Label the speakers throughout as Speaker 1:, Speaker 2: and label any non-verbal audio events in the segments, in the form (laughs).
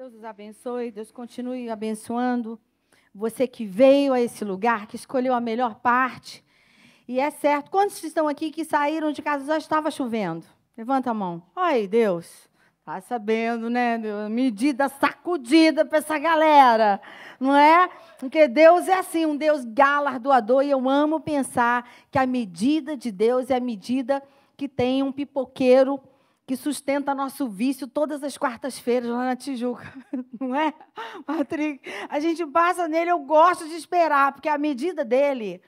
Speaker 1: Deus os abençoe, Deus continue abençoando você que veio a esse lugar, que escolheu a melhor parte. E é certo, quantos estão aqui que saíram de casa já estava chovendo? Levanta a mão. Ai, Deus. Tá sabendo, né? Medida sacudida para essa galera, não é? Porque Deus é assim, um Deus galardoador, e eu amo pensar que a medida de Deus é a medida que tem um pipoqueiro que sustenta nosso vício todas as quartas-feiras lá na Tijuca, (laughs) não é? Patrick, a gente passa nele, eu gosto de esperar, porque a medida dele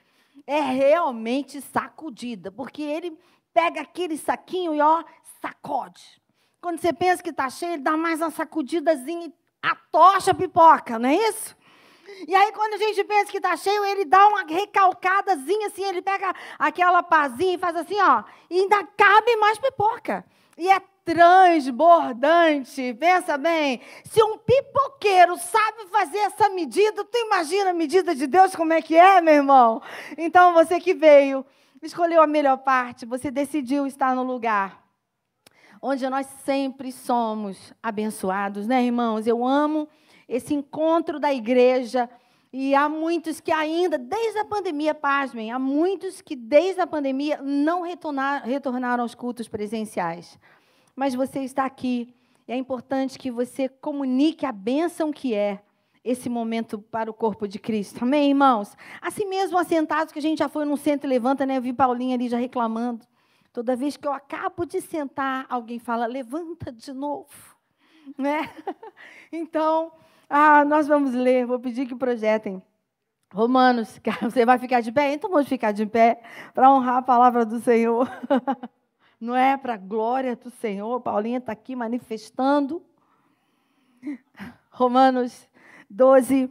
Speaker 1: é realmente sacudida, porque ele pega aquele saquinho e ó, sacode. Quando você pensa que está cheio, ele dá mais uma sacudidazinha e atocha a pipoca, não é isso? E aí, quando a gente pensa que está cheio, ele dá uma recalcadazinha assim, ele pega aquela pazinha e faz assim, ó, e ainda cabe mais pipoca e é transbordante. Pensa bem, se um pipoqueiro sabe fazer essa medida, tu imagina a medida de Deus como é que é, meu irmão? Então você que veio, escolheu a melhor parte, você decidiu estar no lugar onde nós sempre somos abençoados, né, irmãos? Eu amo esse encontro da igreja. E há muitos que ainda, desde a pandemia, pasmem, há muitos que desde a pandemia não retornar, retornaram aos cultos presenciais. Mas você está aqui e é importante que você comunique a bênção que é esse momento para o corpo de Cristo. Amém, irmãos? Assim mesmo, assentados, que a gente já foi no centro e levanta, né? Eu vi Paulinha ali já reclamando. Toda vez que eu acabo de sentar, alguém fala, levanta de novo. Né? (laughs) Então, ah, nós vamos ler, vou pedir que projetem. Romanos, (laughs) você vai ficar de pé? Então vamos ficar de pé para honrar a palavra do Senhor. (laughs) Não é para a glória do Senhor. Paulinha está aqui manifestando. Romanos 12,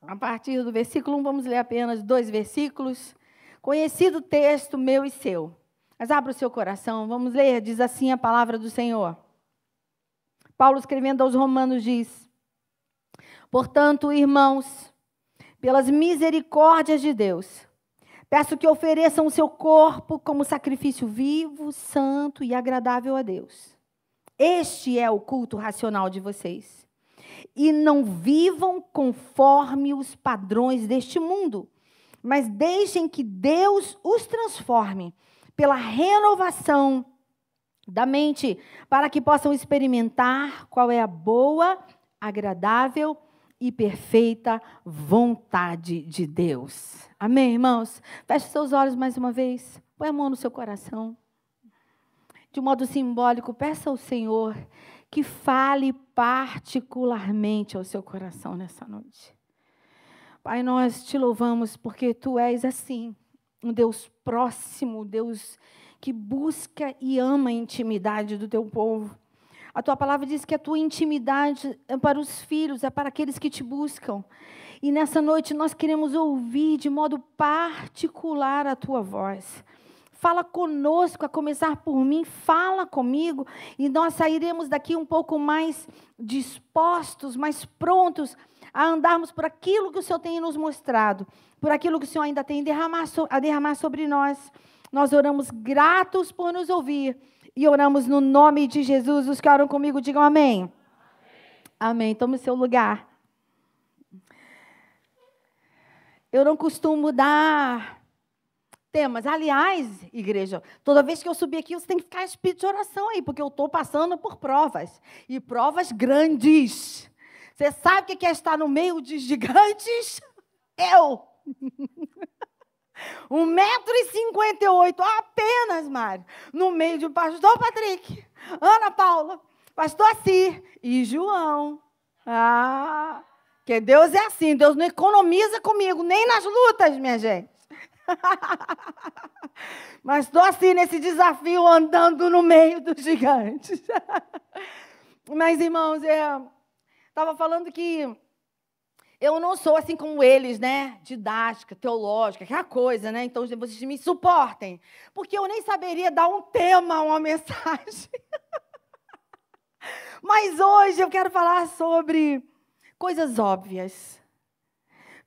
Speaker 1: a partir do versículo 1, vamos ler apenas dois versículos. Conhecido texto meu e seu. Mas abra o seu coração, vamos ler, diz assim a palavra do Senhor. Paulo escrevendo aos Romanos diz: Portanto, irmãos, pelas misericórdias de Deus, peço que ofereçam o seu corpo como sacrifício vivo, santo e agradável a Deus. Este é o culto racional de vocês. E não vivam conforme os padrões deste mundo, mas deixem que Deus os transforme pela renovação da mente, para que possam experimentar qual é a boa, agradável e perfeita vontade de Deus. Amém, irmãos? Feche seus olhos mais uma vez. Põe a mão no seu coração. De modo simbólico, peça ao Senhor que fale particularmente ao seu coração nessa noite. Pai, nós te louvamos porque tu és assim, um Deus próximo, Deus que busca e ama a intimidade do teu povo. A tua palavra diz que a tua intimidade é para os filhos, é para aqueles que te buscam. E nessa noite nós queremos ouvir de modo particular a tua voz. Fala conosco, a começar por mim, fala comigo, e nós sairemos daqui um pouco mais dispostos, mais prontos a andarmos por aquilo que o Senhor tem nos mostrado, por aquilo que o Senhor ainda tem a derramar sobre nós. Nós oramos gratos por nos ouvir e oramos no nome de Jesus. Os que oram comigo, digam amém. Amém. amém. Tome seu lugar. Eu não costumo dar temas. Aliás, igreja, toda vez que eu subir aqui, você tem que ficar espírito de oração aí, porque eu estou passando por provas. E provas grandes. Você sabe o que é estar no meio de gigantes? (laughs) Eu. (laughs) 1,58m apenas, Mário. No meio de pastor Patrick, Ana Paula, pastor Assir e João. Ah, que Deus é assim, Deus não economiza comigo, nem nas lutas, minha gente. (laughs) Mas estou assim nesse desafio, andando no meio dos gigantes. (laughs) Mas, irmãos, estava falando que eu não sou assim como eles, né? Didática, teológica, aquela coisa, né? Então vocês me suportem. Porque eu nem saberia dar um tema, uma (laughs) mensagem. Mas hoje eu quero falar sobre coisas óbvias.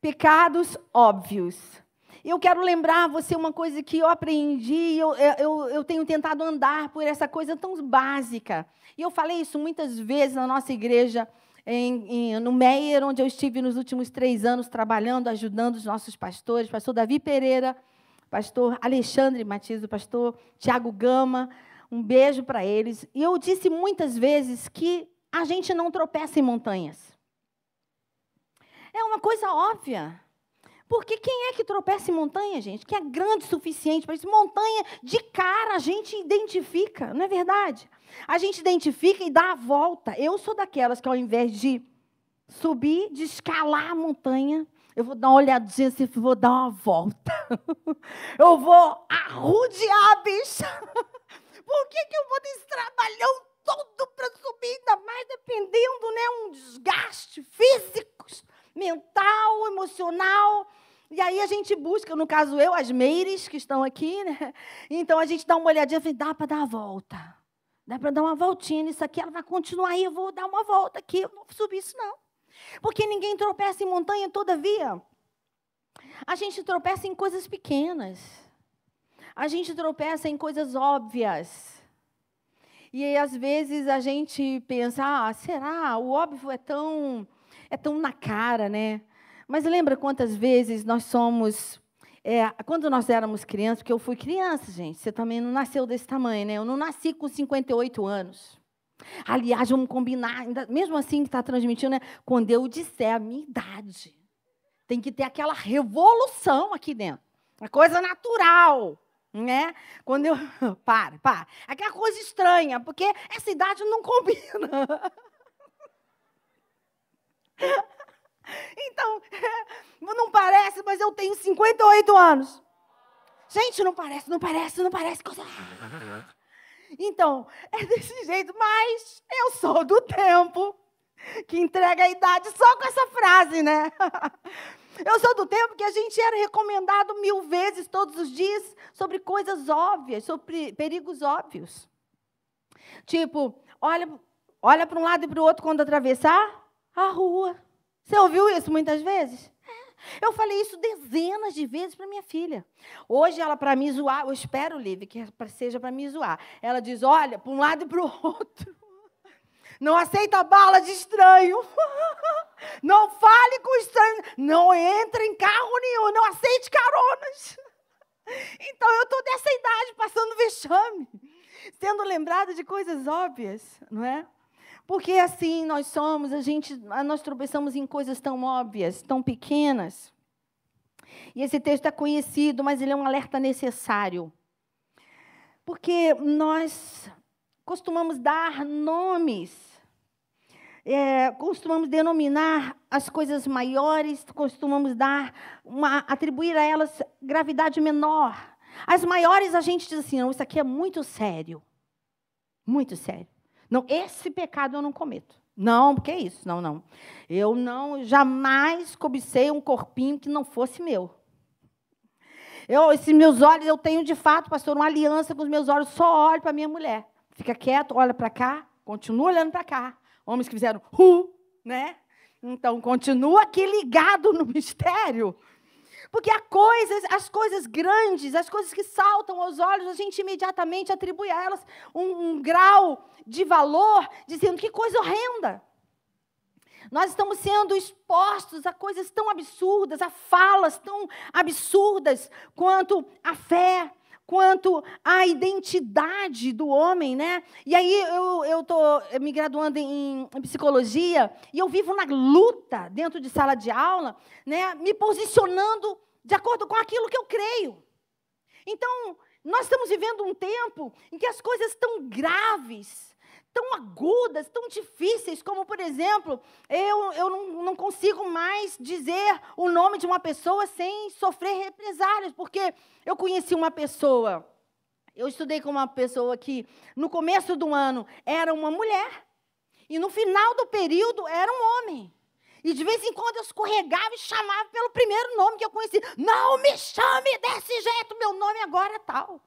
Speaker 1: Pecados óbvios. Eu quero lembrar você uma coisa que eu aprendi, eu, eu, eu tenho tentado andar por essa coisa tão básica, E eu falei isso muitas vezes na nossa igreja, em, em, no Meier, onde eu estive nos últimos três anos trabalhando, ajudando os nossos pastores, pastor Davi Pereira, pastor Alexandre Matias, o pastor Tiago Gama, um beijo para eles. E eu disse muitas vezes que a gente não tropeça em montanhas. É uma coisa óbvia. Porque quem é que tropeça em montanha, gente? Que é grande o suficiente para isso? Montanha, de cara, a gente identifica, não é verdade? A gente identifica e dá a volta. Eu sou daquelas que, ao invés de subir, de escalar a montanha, eu vou dar uma olhadinha assim, vou dar uma volta. (laughs) eu vou arrudear a bicha. (laughs) Por que, que eu vou desse trabalhão todo para subir, ainda mais dependendo, né? Um desgaste físico, mental, emocional. E aí a gente busca, no caso eu, as meires que estão aqui, né? Então a gente dá uma olhadinha e dá para dar a volta. Dá para dar uma voltinha nisso aqui, ela vai continuar aí, eu vou dar uma volta aqui, eu não vou subir isso não. Porque ninguém tropeça em montanha, todavia. A gente tropeça em coisas pequenas. A gente tropeça em coisas óbvias. E aí, às vezes a gente pensa, ah, será? O óbvio é tão, é tão na cara, né? Mas lembra quantas vezes nós somos. É, quando nós éramos crianças, porque eu fui criança, gente, você também não nasceu desse tamanho, né? Eu não nasci com 58 anos. Aliás, vamos combinar, ainda, mesmo assim que está transmitindo, né? Quando eu disser a minha idade, tem que ter aquela revolução aqui dentro. Uma coisa natural, né? Quando eu. (laughs) Para, para. Aquela coisa estranha, porque essa idade não combina. (laughs) Então, (laughs) não parece, mas eu tenho 58 anos. Gente, não parece, não parece, não parece. (laughs) Então, é desse jeito, mas eu sou do tempo que entrega a idade só com essa frase, né? (laughs) Eu sou do tempo que a gente era recomendado mil vezes todos os dias sobre coisas óbvias, sobre perigos óbvios. Tipo, olha, olha para um lado e para o outro quando atravessar a rua. Você ouviu isso muitas vezes? É. Eu falei isso dezenas de vezes para minha filha. Hoje ela, para me zoar, eu espero, Liv, que seja para me zoar. Ela diz: olha, para um lado e para o (laughs) outro. Não aceita bala de estranho. (laughs) Não fale com estranho. Não entre em carro nenhum. Não aceite caronas. (laughs) Então eu estou dessa idade, passando vexame, sendo lembrada de coisas óbvias, não é? Porque assim nós somos, a gente, nós tropeçamos em coisas tão óbvias, tão pequenas. E esse texto é conhecido, mas ele é um alerta necessário. Porque nós costumamos dar nomes, é, costumamos denominar as coisas maiores, costumamos dar uma, atribuir a elas gravidade menor. As maiores a gente diz assim, não, isso aqui é muito sério. Muito sério. Não, esse pecado eu não cometo. Não, porque é isso? Não, não. Eu não jamais cobicei um corpinho que não fosse meu. Eu, esses meus olhos, eu tenho de fato, pastor, uma aliança com os meus olhos, só olho para minha mulher. Fica quieto, olha para cá, continua olhando para cá. Homens que fizeram hu, né? Então, continua aqui ligado no (laughs) mistério. Porque há coisas, as coisas grandes, as coisas que saltam aos olhos, a gente imediatamente atribui a elas um, um grau de valor, dizendo que coisa horrenda. Nós estamos sendo expostos a coisas tão absurdas, a falas tão absurdas quanto a fé, quanto à identidade do homem, né? E aí eu estou me graduando em, em, psicologia e eu vivo na luta dentro de sala de aula, né? Me posicionando de acordo com aquilo que eu creio. Então, nós estamos vivendo um tempo em que as coisas estão graves, tão agudas, tão difíceis, como, por exemplo, eu, eu não, não consigo mais dizer o nome de uma pessoa sem sofrer represálias, porque eu conheci uma pessoa, eu estudei com uma pessoa que, no começo do ano, era uma mulher, e no final do período era um homem. E de vez em quando eu escorregava e chamava pelo primeiro nome que eu conhecia. Não me chame desse jeito, meu nome agora é tal.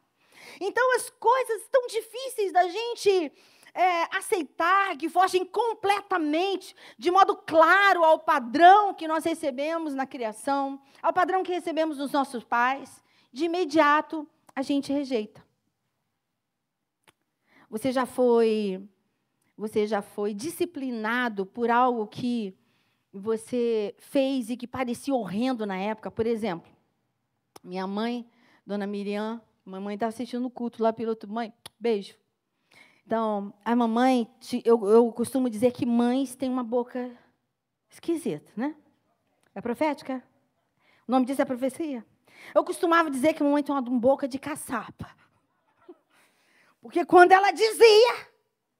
Speaker 1: Então as coisas tão difíceis da gente é, aceitar, que fogem completamente, de modo claro, ao padrão que nós recebemos na criação, ao padrão que recebemos dos nossos pais, de imediato a gente rejeita. Você já foi você já foi disciplinado por algo que você fez e que parecia horrendo na época. Por exemplo, minha mãe, dona Miriam, mamãe estava assistindo o culto lá pelo outro. Mãe, beijo. Então, a mamãe, eu, eu costumo dizer que mães têm uma boca esquisita, né? É profética? O nome disso é profecia? Eu costumava dizer que a mamãe tem uma boca de caçapa. Porque quando ela dizia,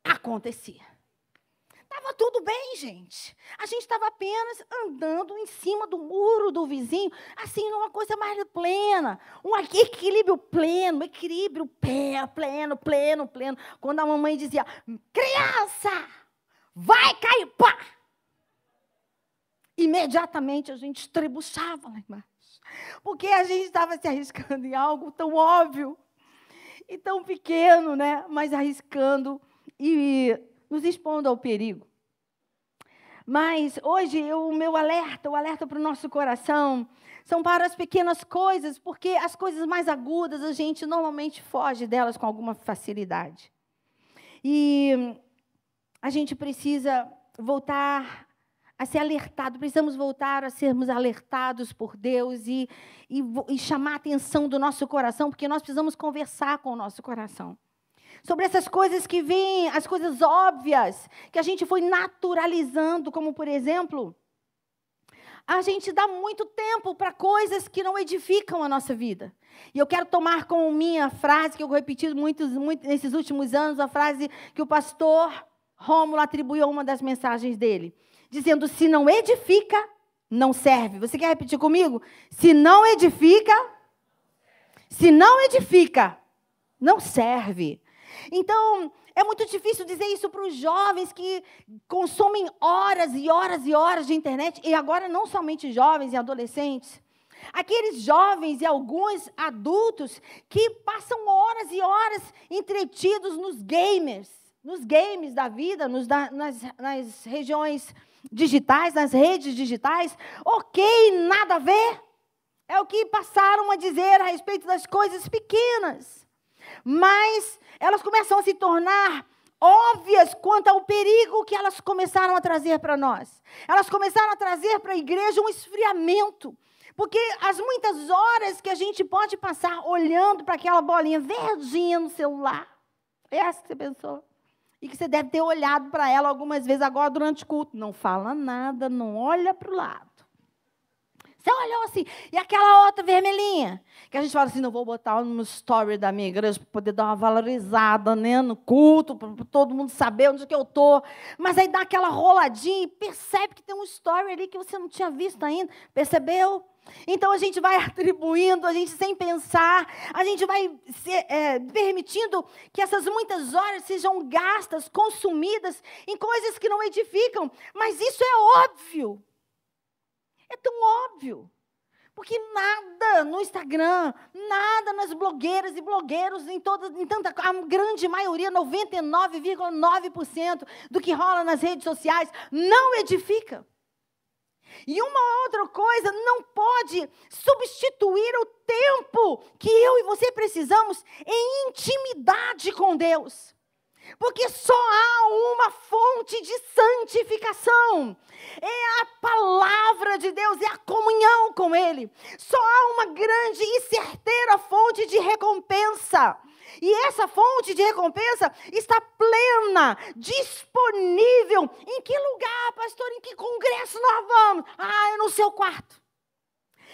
Speaker 1: acontecia. Estava tudo bem, gente. A gente estava apenas andando em cima do muro do vizinho, assim, numa coisa mais plena. Um equilíbrio pleno, equilíbrio pleno, pleno, pleno. Quando a mamãe dizia, criança, vai cair, pá! Imediatamente a gente estrebuchava lá embaixo. Porque a gente estava se arriscando em algo tão óbvio e tão pequeno, né? Mas arriscando e nos expondo ao perigo. Mas hoje o meu alerta, o alerta para o nosso coração, são para as pequenas coisas, porque as coisas mais agudas a gente normalmente foge delas com alguma facilidade. E a gente precisa voltar a ser alertado, precisamos voltar a sermos alertados por Deus e, e, e chamar a atenção do nosso coração, porque nós precisamos conversar com o nosso coração sobre essas coisas que vêm, as coisas óbvias, que a gente foi naturalizando, como por exemplo, a gente dá muito tempo para coisas que não edificam a nossa vida. E eu quero tomar como minha frase, que eu repeti muitos, muito nesses últimos anos, a frase que o pastor Rômulo atribuiu a uma das mensagens dele, dizendo: se não edifica, não serve. Você quer repetir comigo? Se não edifica, se não edifica, não serve. Então, é muito difícil dizer isso para os jovens que consomem horas e horas e horas de internet, e agora não somente jovens e adolescentes. Aqueles jovens e alguns adultos que passam horas e horas entretidos nos gamers, nos games da vida, nos, nas, nas regiões digitais, nas redes digitais. Ok, nada a ver. É o que passaram a dizer a respeito das coisas pequenas. Mas elas começam a se tornar óbvias quanto ao perigo que elas começaram a trazer para nós. Elas começaram a trazer para a igreja um esfriamento. Porque as muitas horas que a gente pode passar olhando para aquela bolinha verdinha no celular, é essa que você pensou? E que você deve ter olhado para ela algumas vezes agora durante o culto. Não fala nada, não olha para o lado. Você olhou assim, e aquela outra vermelhinha, que a gente fala assim, não vou botar no story da minha igreja para poder dar uma valorizada né, no culto, para todo mundo saber onde que eu estou. Mas aí dá aquela roladinha e percebe que tem um story ali que você não tinha visto ainda. Percebeu? Então a gente vai (laughs) atribuindo, a gente sem pensar, a gente vai se, é, permitindo que essas muitas horas sejam gastas, consumidas em coisas que não edificam. Mas isso é óbvio. É tão óbvio. Porque nada no Instagram, nada nas blogueiras e blogueiros, em, toda, em tanta, a grande maioria, 99,9% do que rola nas redes sociais, não edifica. E uma outra coisa não pode substituir o tempo que eu e você precisamos em intimidade com Deus. Porque só há uma fonte de santificação. É a palavra de Deus, é a comunhão com Ele. Só há uma grande e certeira fonte de recompensa. E essa fonte de recompensa está plena, disponível. Em que lugar, pastor? Em que congresso nós vamos? Ah, é no seu quarto.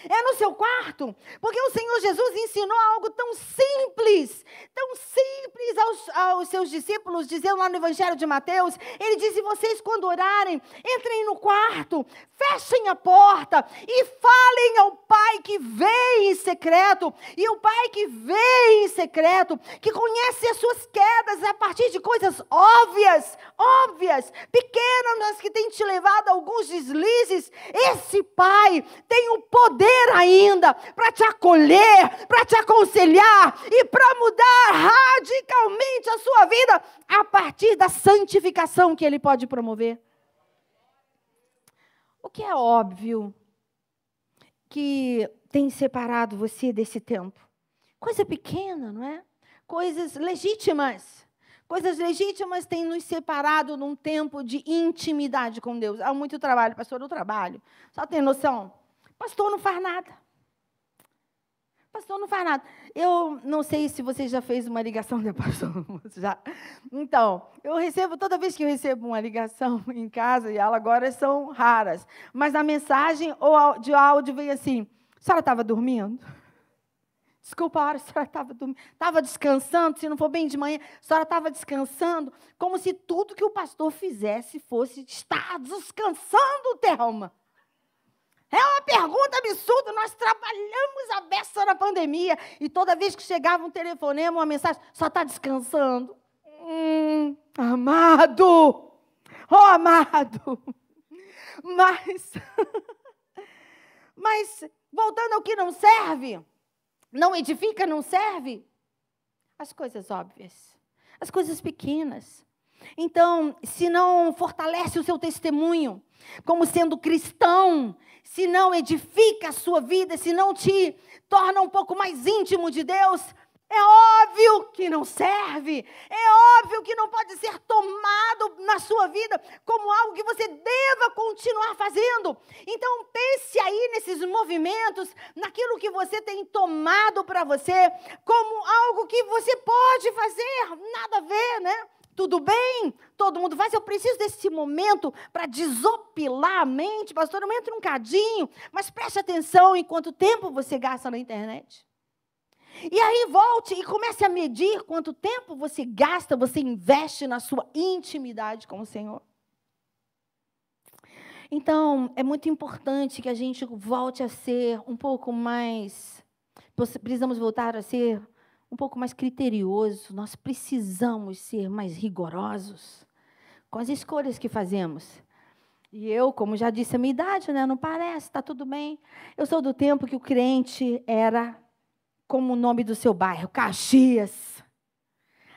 Speaker 1: É no seu quarto. Porque o Senhor Jesus ensinou algo tão simples, tão simples aos, aos seus discípulos, dizendo lá no Evangelho de Mateus: Ele disse: vocês, quando orarem, entrem no quarto, fechem a porta e falem ao Pai que vê em secreto. E o Pai que vê em secreto, que conhece as suas quedas a partir de coisas óbvias, óbvias, pequenas, mas que tem te levado a alguns deslizes. Esse Pai tem o poder ainda para te acolher, para te aconselhar e para mudar radicalmente a sua vida a partir da santificação que Ele pode promover. O que é óbvio que tem separado você desse tempo? Coisa pequena, não é? Coisas legítimas, Coisas legítimas têm nos separado num tempo de intimidade com Deus. Há muito trabalho, pastor, eu trabalho. Só tem noção? Pastor não faz nada. Pastor, não faz nada. Eu não sei se você já fez uma ligação, (laughs) né, pastor? Já. Então, eu recebo, toda vez que eu recebo uma ligação (laughs) em casa, e ela agora são raras, mas a mensagem ou de áudio vem assim: a senhora estava dormindo? Desculpa a hora, a senhora estava dormindo. Estava descansando, se não for bem de manhã, a senhora estava descansando, como se tudo que o pastor fizesse fosse estar descansando, Thelma. É uma pergunta absurda. Nós trabalhamos a beça na pandemia e toda vez que chegava um telefonema, uma mensagem, só está descansando. Hum, amado, oh amado. (laughs) Mas, (laughs) mas voltando ao que não serve, não edifica, não serve. As coisas óbvias, as coisas pequenas. Então, se não fortalece o seu testemunho, como sendo cristão, se não edifica a sua vida, se não te torna um pouco mais íntimo de Deus, é óbvio que não serve. É óbvio que não pode ser tomado na sua vida como algo que você deva continuar fazendo. Então pense aí nesses movimentos, naquilo que você tem tomado para você como algo que você pode fazer. Nada a ver, né? Tudo bem? Todo mundo faz. Eu preciso desse momento para desopilar a mente. Pastor, eu entro um cadinho, mas preste atenção em quanto tempo você gasta na internet. E aí volte e comece a medir quanto tempo você gasta, você investe na sua intimidade com o Senhor. Então, é muito importante que a gente volte a ser um pouco mais. Precisamos voltar a ser um pouco mais criterioso, nós precisamos ser mais rigorosos com as escolhas que fazemos. E eu, como já disse a minha idade, né, não parece, está tudo bem. Eu sou do tempo que o crente era como o nome do seu bairro, Caxias.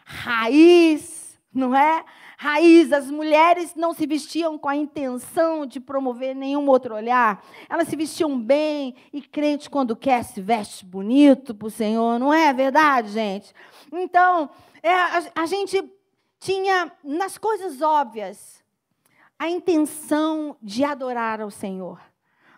Speaker 1: Raiz, não é? Raiz. As mulheres não se vestiam com a intenção de promover nenhum outro olhar. Elas se vestiam bem e crente, quando quer, se veste bonito para o Senhor. Não é verdade, gente? Então, é, a, a gente tinha nas coisas óbvias a intenção de adorar ao Senhor.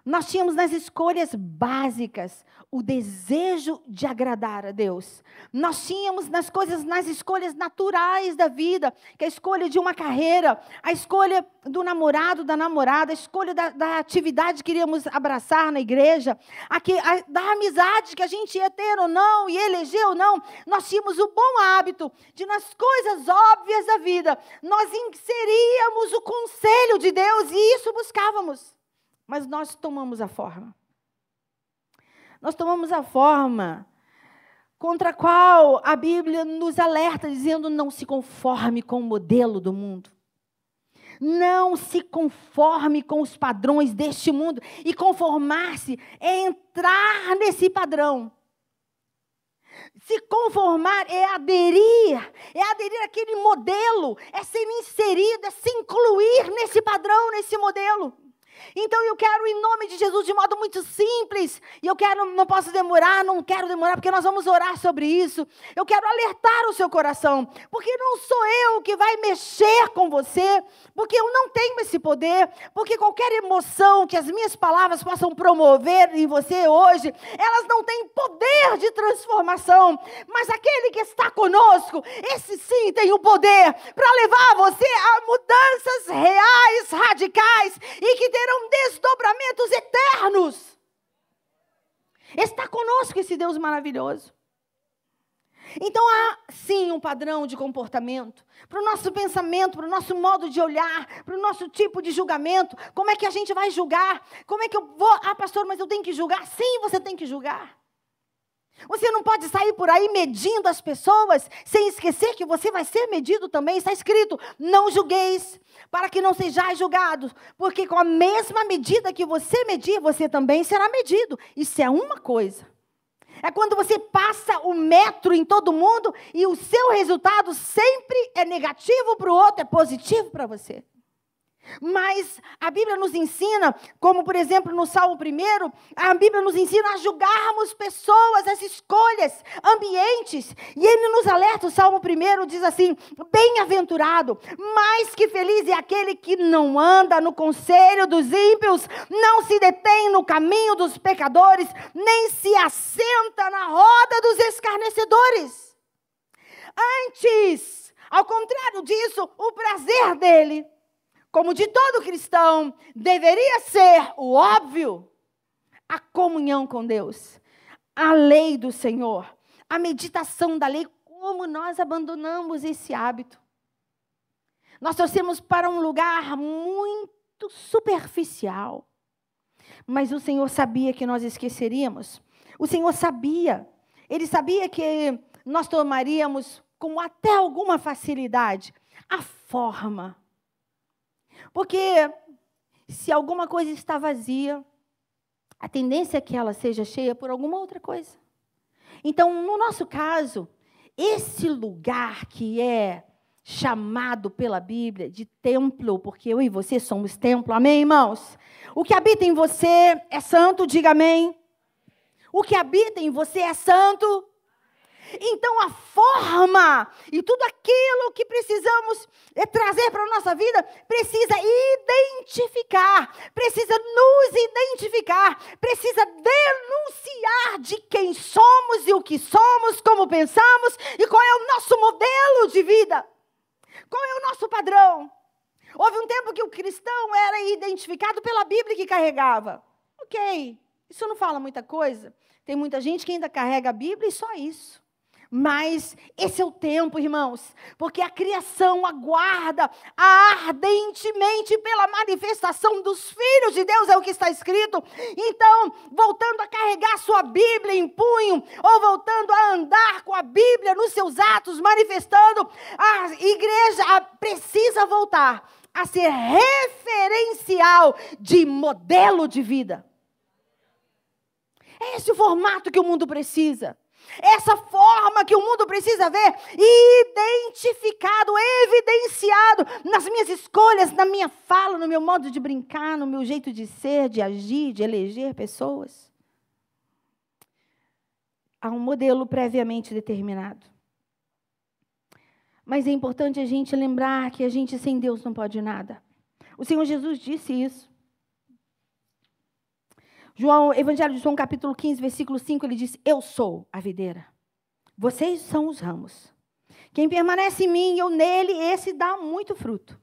Speaker 1: Nós tínhamos nas escolhas básicas o desejo de agradar a Deus. Nós tínhamos nas coisas, nas escolhas naturais da vida, que é a escolha de uma carreira, a escolha do namorado, da namorada, a escolha da, da atividade que queríamos abraçar na igreja, a, a, da amizade que a gente ia ter ou não, e eleger ou não. Nós tínhamos o bom hábito de, nas coisas óbvias da vida, nós inseríamos o conselho de Deus e isso buscávamos mas nós tomamos a forma. Nós tomamos a forma contra a qual a Bíblia nos alerta, dizendo: não se conforme com o modelo do mundo. Não se conforme com os padrões deste mundo. E conformar-se é entrar nesse padrão. Se conformar é aderir, é aderir àquele modelo, é ser inserido, é se incluir nesse padrão, nesse modelo. Então eu quero, em nome de Jesus, de modo muito simples, e eu quero, não posso demorar, não quero demorar, porque nós vamos orar sobre isso. Eu quero alertar o seu coração, porque não sou eu que vai mexer com você, porque eu não tenho esse poder, porque qualquer emoção que as minhas palavras possam promover em você hoje, elas não têm poder de transformação, mas aquele que está conosco, esse sim tem o poder para levar você a mudanças reais, radicais e que terão terão desdobramentos eternos. Está conosco esse Deus maravilhoso. Então há sim um padrão de comportamento para o nosso pensamento, para o nosso modo de olhar, para o nosso tipo de julgamento. Como é que a gente vai julgar? Como é que eu vou? Ah, pastor, mas eu tenho que julgar? Sim, você tem que julgar. Você não pode sair por aí medindo as pessoas sem esquecer que você vai ser medido também. Está escrito: não julgueis, para que não sejais julgados, porque com a mesma medida que você medir, você também será medido. Isso é uma coisa. É quando você passa o metro em todo mundo e o seu resultado sempre é negativo para o outro, é positivo para você. Mas a Bíblia nos ensina, como por exemplo no Salmo 1, a Bíblia nos ensina a julgarmos pessoas, as escolhas, ambientes. E ele nos alerta, o Salmo 1 diz assim: Bem-aventurado, mais que feliz é aquele que não anda no conselho dos ímpios, não se detém no caminho dos pecadores, nem se assenta na roda dos escarnecedores. Antes, ao contrário disso, o prazer dele como de todo cristão, deveria ser o óbvio, a comunhão com Deus, a lei do Senhor, a meditação da lei, como nós abandonamos esse hábito. Nós torcemos para um lugar muito superficial. Mas o Senhor sabia que nós esqueceríamos. O Senhor sabia. Ele sabia que nós tomaríamos com até alguma facilidade a forma porque se alguma coisa está vazia, a tendência é que ela seja cheia por alguma outra coisa. Então, no nosso caso, esse lugar que é chamado pela Bíblia de templo, porque eu e você somos templo, amém, irmãos? O que habita em você é santo, diga amém. O que habita em você é santo, então, a forma e tudo aquilo que precisamos eh, trazer para a nossa vida precisa identificar, precisa nos identificar, precisa denunciar de quem somos e o que somos, como pensamos e qual é o nosso modelo de vida, qual é o nosso padrão. Houve um tempo que o cristão era identificado pela Bíblia que carregava. Ok, isso não fala muita coisa. Tem muita gente que ainda carrega a Bíblia e só isso. Mas esse é o tempo, irmãos, porque a criação aguarda ardentemente pela manifestação dos filhos de Deus, é o que está escrito. Então, voltando a carregar sua Bíblia em punho, ou voltando a andar com a Bíblia nos seus atos, manifestando, a igreja precisa voltar a ser referencial de modelo de vida. É esse o formato que o mundo precisa. Essa forma que o mundo precisa ver identificado, evidenciado nas minhas escolhas, na minha fala, no meu modo de brincar, no meu jeito de ser, de agir, de eleger pessoas. Há um modelo previamente determinado. Mas é importante a gente lembrar que a gente sem Deus não pode nada. O Senhor Jesus disse isso. João, Evangelho de João, capítulo 15, versículo 5, ele diz: Eu sou a videira. Vocês são os ramos. Quem permanece em mim e eu nele, esse dá muito fruto.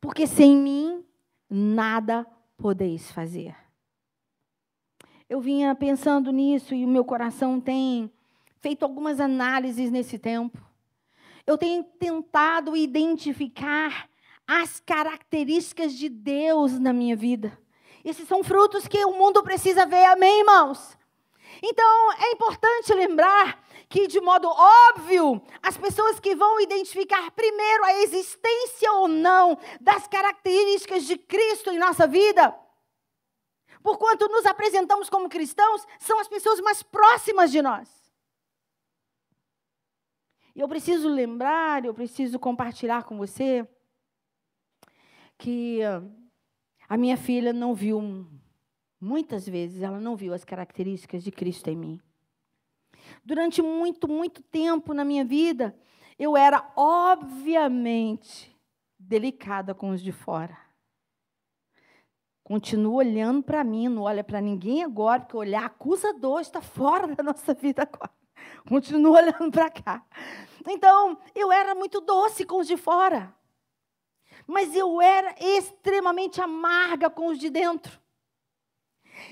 Speaker 1: Porque sem mim nada podeis fazer. Eu vinha pensando nisso e o meu coração tem feito algumas análises nesse tempo. Eu tenho tentado identificar as características de Deus na minha vida. Esses são frutos que o mundo precisa ver, amém, irmãos? Então, é importante lembrar que, de modo óbvio, as pessoas que vão identificar primeiro a existência ou não das características de Cristo em nossa vida, porquanto nos apresentamos como cristãos, são as pessoas mais próximas de nós. E eu preciso lembrar, eu preciso compartilhar com você que a minha filha não viu, muitas vezes, ela não viu as características de Cristo em mim. Durante muito, muito tempo na minha vida, eu era, obviamente, delicada com os de fora. Continuo olhando para mim, não olha para ninguém agora, porque olhar acusador está fora da nossa vida agora. Continuo olhando para cá. Então, eu era muito doce com os de fora mas eu era extremamente amarga com os de dentro.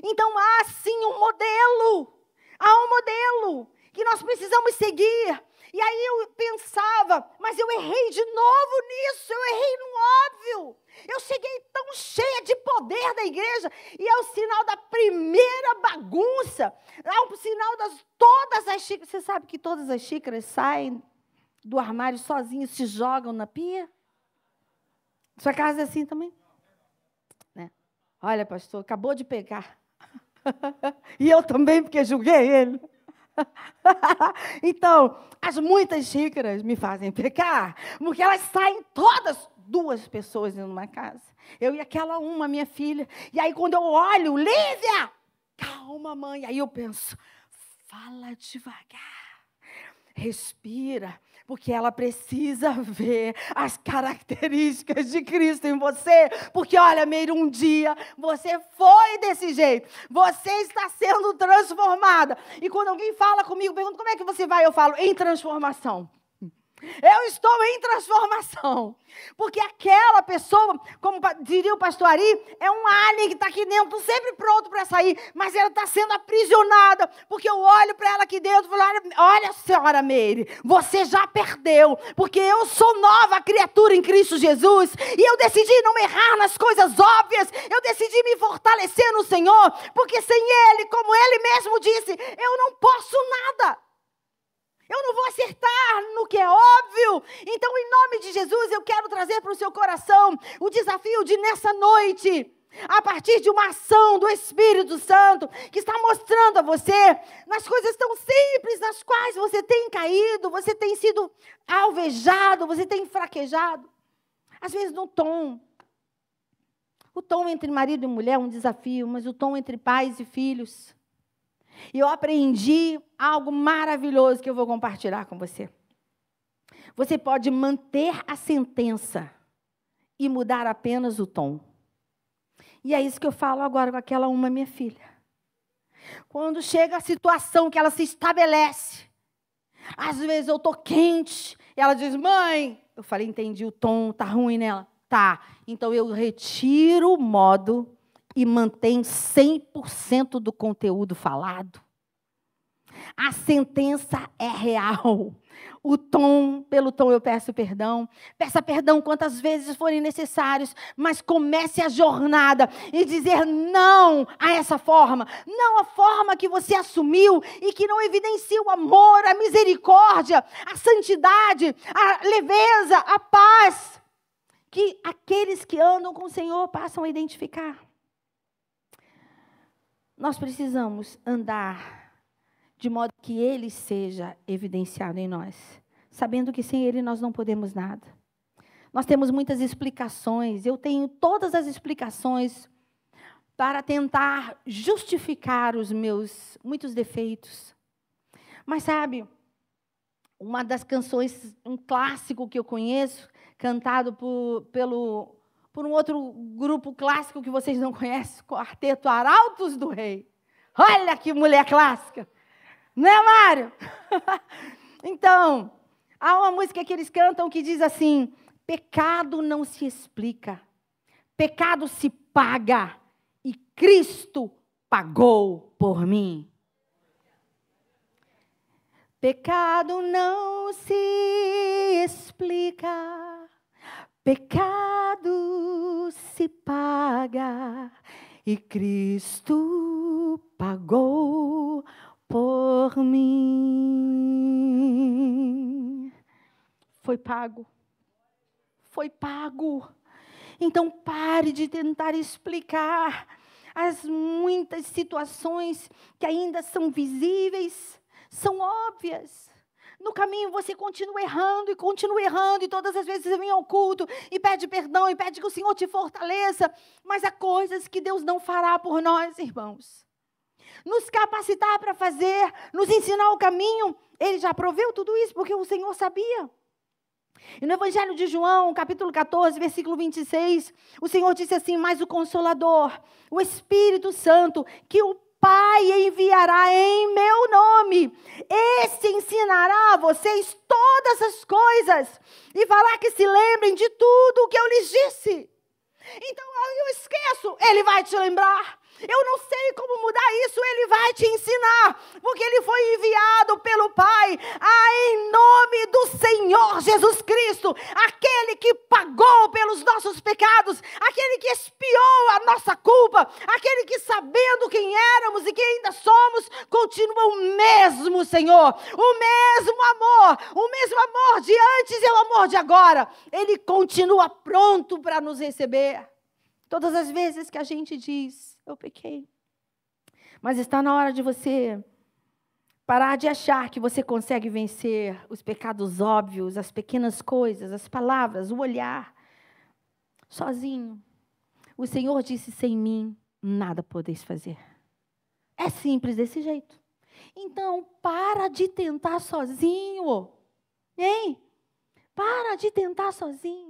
Speaker 1: Então há sim um modelo, há um modelo que nós precisamos seguir. E aí eu pensava, mas eu errei de novo nisso, eu errei no óbvio. Eu cheguei tão cheia de poder da igreja, e é o sinal da primeira bagunça, é o sinal das todas as xícaras. Você sabe que todas as xícaras saem do armário sozinhas, se jogam na pia? Sua casa é assim também? Né? Olha, pastor, acabou de pegar. (laughs) e eu também, porque julguei ele. (laughs) então, as muitas xícaras me fazem pecar, porque elas saem todas duas pessoas numa casa. Eu e aquela uma, minha filha. E aí, quando eu olho, Lívia! Calma, mãe. Aí eu penso, fala devagar. Respira, porque ela precisa (laughs) ver as características de Cristo em você. Porque, olha, Meire, um dia você foi desse jeito, você está sendo transformada. E quando alguém fala comigo, pergunta como é que você vai, eu falo, em transformação. Eu estou em transformação. Porque aquela pessoa, como diria o pastor Ari, é um alien que está aqui dentro, sempre pronto para sair, mas ela está sendo aprisionada. Porque eu olho para ela aqui dentro e falo: olha, senhora Meire, você já perdeu. Porque eu sou nova criatura em Cristo Jesus. E eu decidi não errar nas coisas óbvias. Eu decidi me fortalecer no Senhor. Porque sem Ele, como Ele mesmo disse, eu não posso nada. Eu não vou acertar no que é óbvio. Então, em nome de Jesus, eu quero trazer para o seu coração o desafio de nessa noite a partir de uma ação do Espírito Santo, que está mostrando a você nas coisas tão simples nas quais você tem caído, você tem sido alvejado, você tem fraquejado. Às vezes no tom. O tom entre marido e mulher é um desafio, mas o tom entre pais e filhos e eu aprendi algo maravilhoso que eu vou compartilhar com você. Você pode manter a sentença e mudar apenas o tom. E é isso que eu falo agora com aquela uma minha filha. Quando chega a situação que ela se estabelece, às vezes eu estou quente, e ela diz, mãe, eu falei, entendi o tom, tá ruim nela. Tá, então eu retiro o modo e mantém 100% do conteúdo falado. A sentença é real. O tom, pelo tom eu peço perdão. Peça perdão quantas vezes forem necessários, mas comece a jornada e dizer não a essa forma, não a forma que você assumiu e que não evidencia o amor, a misericórdia, a santidade, a leveza, a paz que aqueles que andam com o Senhor passam a identificar. Nós precisamos andar de modo que Ele seja evidenciado em nós, sabendo que sem Ele nós não podemos nada. Nós temos muitas explicações, eu tenho todas as explicações para tentar justificar os meus muitos defeitos. Mas sabe, uma das canções, um clássico que eu conheço, cantado por, pelo por um outro grupo clássico que vocês não conhecem, Quarteto Arautos do Rei. Olha que mulher clássica! Não é, Mário? (laughs) então, há uma música que eles cantam que diz assim: pecado não se explica, pecado se paga, e Cristo pagou por mim. Pecado não se explica, Pecado se paga e Cristo pagou por mim. Foi pago. Foi pago. Então pare de tentar explicar as muitas situações que ainda são visíveis, são óbvias. No caminho você continua errando e continua errando, e todas as vezes vem ao culto e pede perdão e pede que o Senhor te fortaleça. Mas há coisas que Deus não fará por nós, irmãos. Nos capacitar para fazer, nos ensinar o caminho, Ele já proveu tudo isso, porque o Senhor sabia. E no Evangelho de João, capítulo 14, versículo 26, o Senhor disse assim: Mas o Consolador, o Espírito Santo, que o Pai enviará em meu nome. Esse ensinará a vocês todas as coisas e fará que se lembrem de tudo o que eu lhes disse. Então eu esqueço, ele vai te lembrar. Eu não sei como mudar isso, ele vai te ensinar, porque ele foi enviado pelo Pai, a, em nome do Senhor Jesus Cristo, aquele que pagou pelos nossos pecados, aquele que expiou a nossa culpa, aquele que, sabendo quem éramos e quem ainda somos, continua o mesmo Senhor, o mesmo amor, o mesmo amor de antes e o amor de agora. Ele continua pronto para nos receber. Todas as vezes que a gente diz, eu pequei. Mas está na hora de você parar de achar que você consegue vencer os pecados óbvios, as pequenas coisas, as palavras, o olhar, sozinho. O Senhor disse: sem mim nada podeis fazer. É simples desse jeito. Então, para de tentar sozinho. Hein? Para de tentar sozinho.